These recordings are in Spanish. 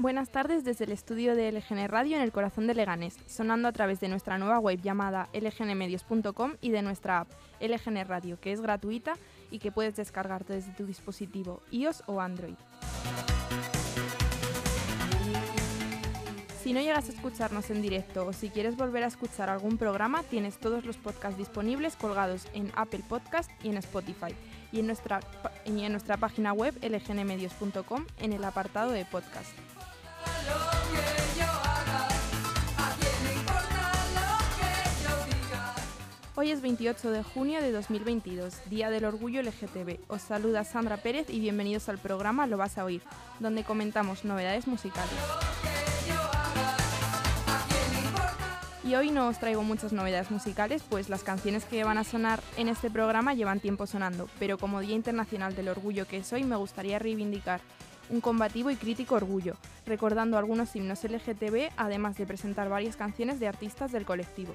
Buenas tardes desde el estudio de LGN Radio en el corazón de Leganés, sonando a través de nuestra nueva web llamada lgnmedios.com y de nuestra app LGN Radio, que es gratuita y que puedes descargar desde tu dispositivo iOS o Android. Si no llegas a escucharnos en directo o si quieres volver a escuchar algún programa, tienes todos los podcasts disponibles colgados en Apple Podcast y en Spotify y en nuestra, en nuestra página web lgnmedios.com en el apartado de podcast. Hoy es 28 de junio de 2022, Día del Orgullo LGTB. Os saluda Sandra Pérez y bienvenidos al programa Lo vas a oír, donde comentamos novedades musicales. Y hoy no os traigo muchas novedades musicales, pues las canciones que van a sonar en este programa llevan tiempo sonando, pero como Día Internacional del Orgullo que es hoy, me gustaría reivindicar un combativo y crítico orgullo, recordando algunos himnos LGTB, además de presentar varias canciones de artistas del colectivo.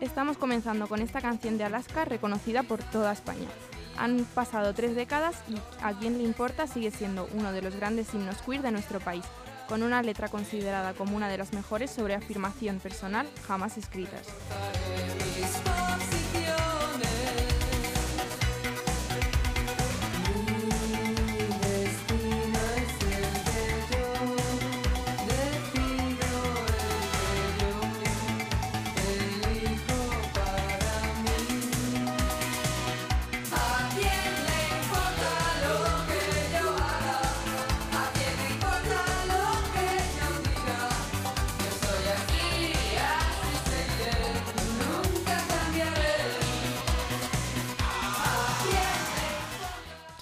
Estamos comenzando con esta canción de Alaska reconocida por toda España. Han pasado tres décadas y a quien le importa sigue siendo uno de los grandes himnos queer de nuestro país, con una letra considerada como una de las mejores sobre afirmación personal jamás escritas.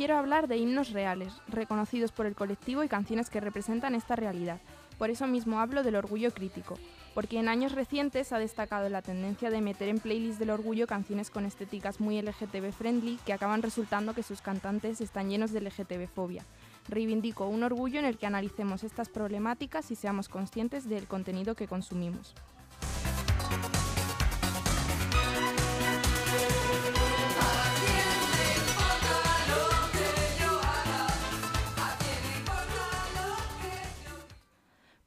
Quiero hablar de himnos reales, reconocidos por el colectivo y canciones que representan esta realidad. Por eso mismo hablo del orgullo crítico, porque en años recientes ha destacado la tendencia de meter en playlists del orgullo canciones con estéticas muy LGTB friendly que acaban resultando que sus cantantes están llenos de LGTB fobia. Reivindico un orgullo en el que analicemos estas problemáticas y seamos conscientes del contenido que consumimos.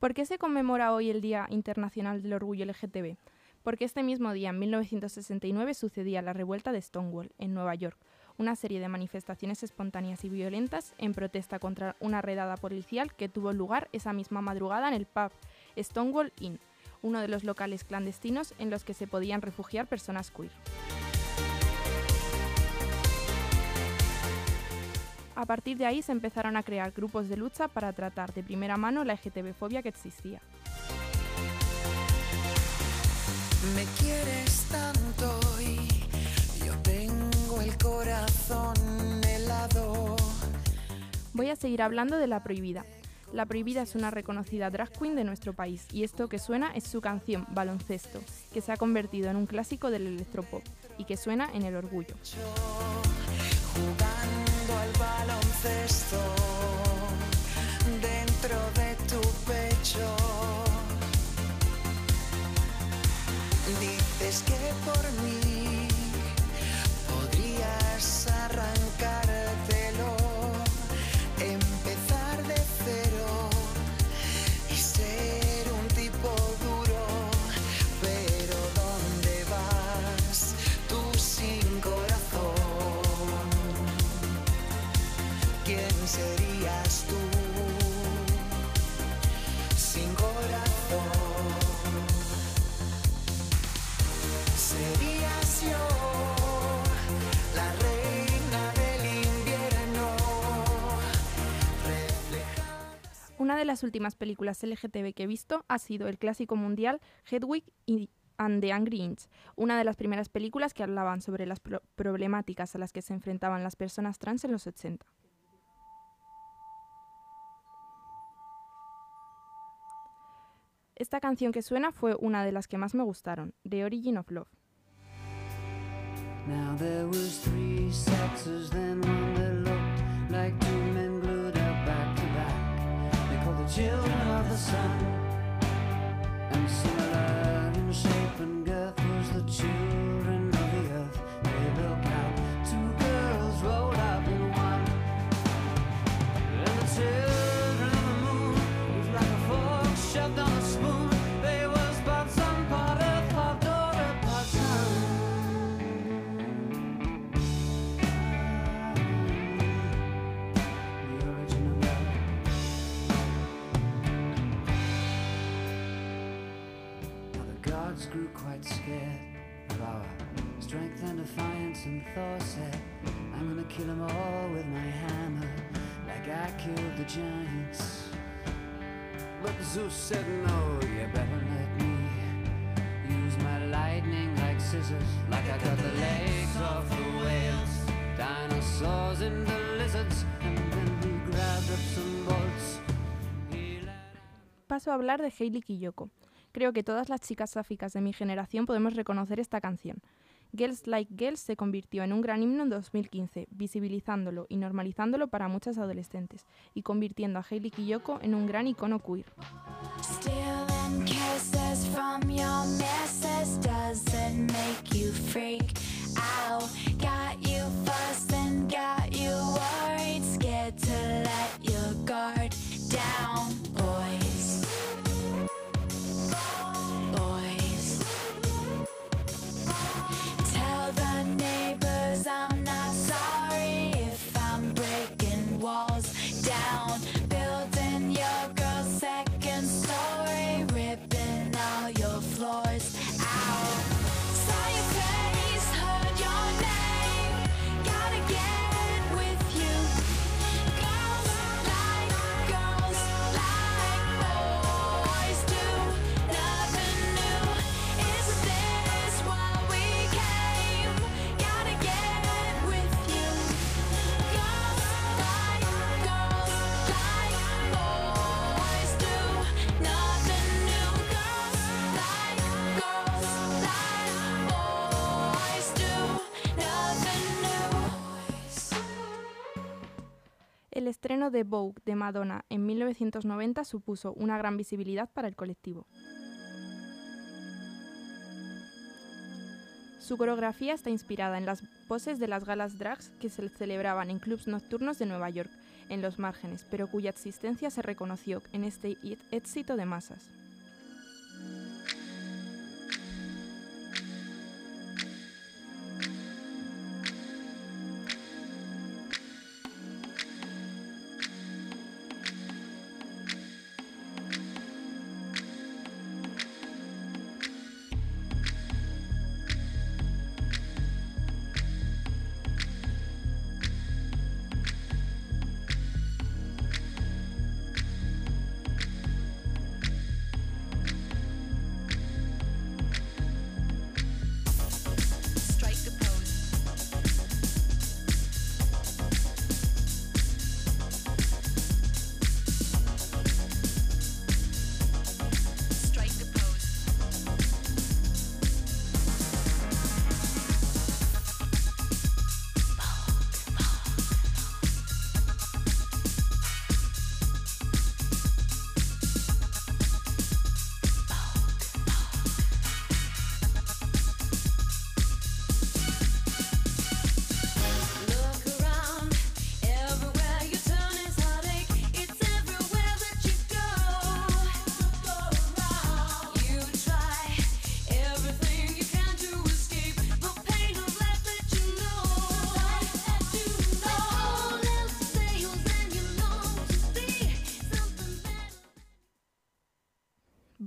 ¿Por qué se conmemora hoy el Día Internacional del Orgullo LGTB? Porque este mismo día, en 1969, sucedía la revuelta de Stonewall, en Nueva York, una serie de manifestaciones espontáneas y violentas en protesta contra una redada policial que tuvo lugar esa misma madrugada en el pub Stonewall Inn, uno de los locales clandestinos en los que se podían refugiar personas queer. A partir de ahí se empezaron a crear grupos de lucha para tratar de primera mano la LGTB-fobia que existía. Me quieres tanto y yo tengo el corazón helado. Voy a seguir hablando de La Prohibida. La Prohibida es una reconocida drag queen de nuestro país y esto que suena es su canción Baloncesto, que se ha convertido en un clásico del electropop y que suena en el orgullo. Una de las últimas películas LGTB que he visto ha sido el clásico mundial Hedwig y and the Angry Inch, una de las primeras películas que hablaban sobre las pro- problemáticas a las que se enfrentaban las personas trans en los 80. Esta canción que suena fue una de las que más me gustaron, The Origin of Love. Children of the sun, and similar in shape and girth was the children gods grew quite scared of our strength and defiance, and Thor said, I'm gonna kill them all with my hammer, like I killed the giants. But Zeus said, No, you better let me use my lightning like scissors, like I cut the legs off the whales, dinosaurs into lizards, and then he grabbed up some bolts. Paso a hablar de Hailey Kiyoko. Creo que todas las chicas sáficas de mi generación podemos reconocer esta canción. Girls Like Girls se convirtió en un gran himno en 2015, visibilizándolo y normalizándolo para muchas adolescentes, y convirtiendo a Hailey Kiyoko en un gran icono queer. around. Estreno de Vogue de Madonna en 1990 supuso una gran visibilidad para el colectivo. Su coreografía está inspirada en las poses de las galas drags que se celebraban en clubs nocturnos de Nueva York, en los márgenes, pero cuya existencia se reconoció en este éxito de masas.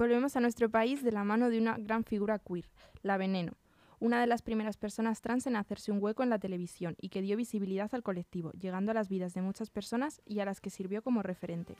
Volvemos a nuestro país de la mano de una gran figura queer, la Veneno, una de las primeras personas trans en hacerse un hueco en la televisión y que dio visibilidad al colectivo, llegando a las vidas de muchas personas y a las que sirvió como referente.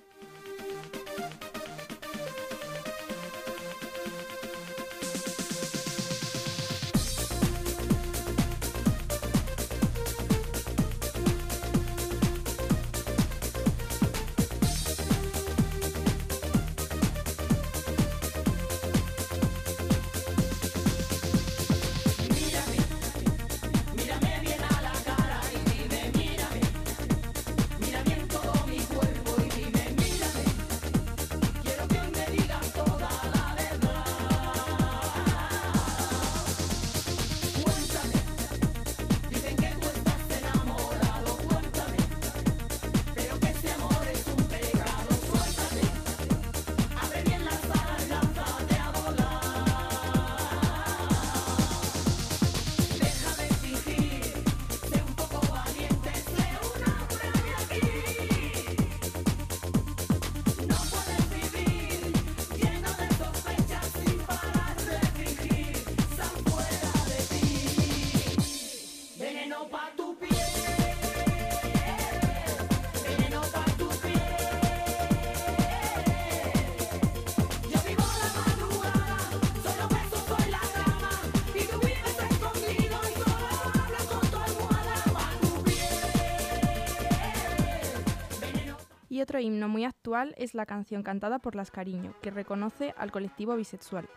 Otro himno muy actual es la canción cantada por Las Cariño, que reconoce al colectivo bisexual.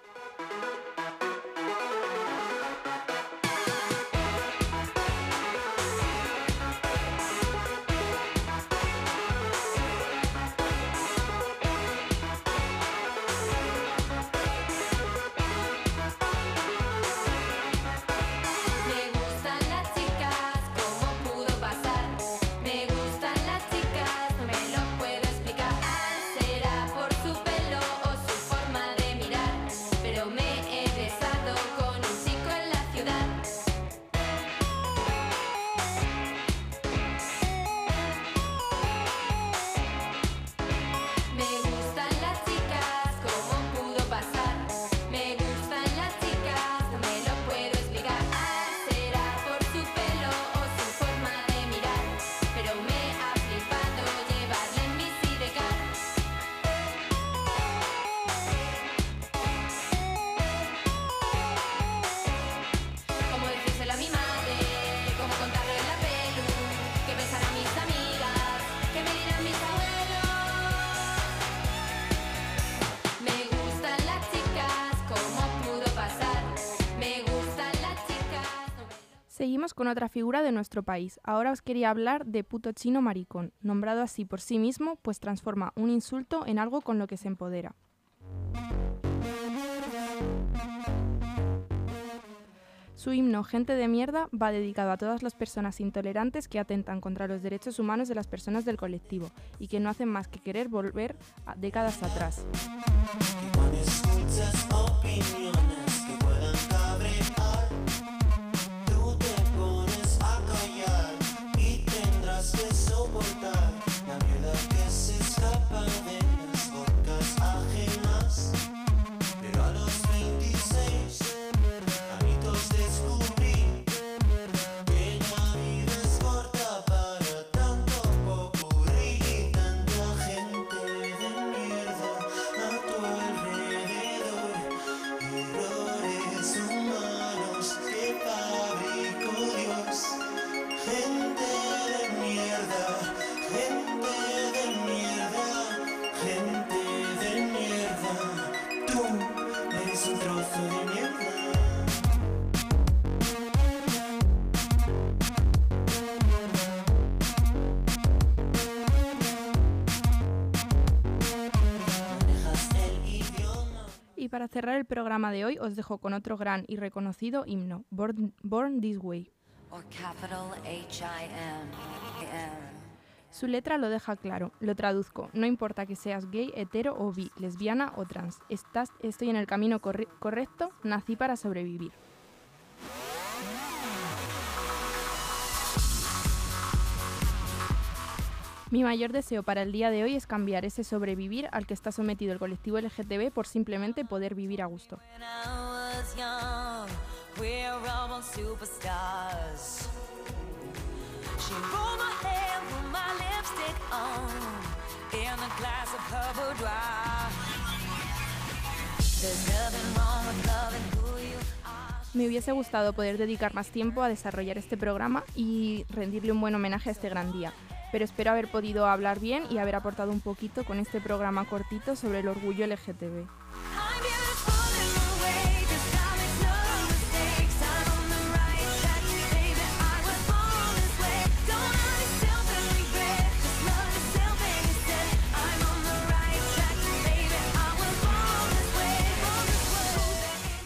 Seguimos con otra figura de nuestro país. Ahora os quería hablar de puto chino maricón, nombrado así por sí mismo, pues transforma un insulto en algo con lo que se empodera. Su himno Gente de mierda va dedicado a todas las personas intolerantes que atentan contra los derechos humanos de las personas del colectivo y que no hacen más que querer volver a décadas atrás. Cerrar el programa de hoy os dejo con otro gran y reconocido himno, Born, Born This Way. Su letra lo deja claro, lo traduzco, no importa que seas gay, hetero o bi, lesbiana o trans, estás, estoy en el camino corre- correcto, nací para sobrevivir. Mi mayor deseo para el día de hoy es cambiar ese sobrevivir al que está sometido el colectivo LGTB por simplemente poder vivir a gusto. Me hubiese gustado poder dedicar más tiempo a desarrollar este programa y rendirle un buen homenaje a este gran día, pero espero haber podido hablar bien y haber aportado un poquito con este programa cortito sobre el orgullo LGTB.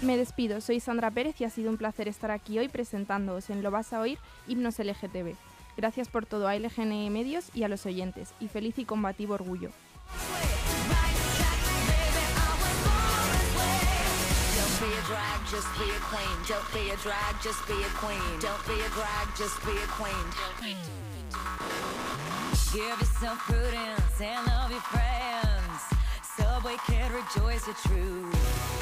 Me despido, soy Sandra Pérez y ha sido un placer estar aquí hoy presentándoos en Lo vas a oír Himnos LGTB. Gracias por todo a LGN Medios y a los oyentes, y feliz y combativo orgullo. Give yourself prudence and love your friends. Kid, rejoice your truth.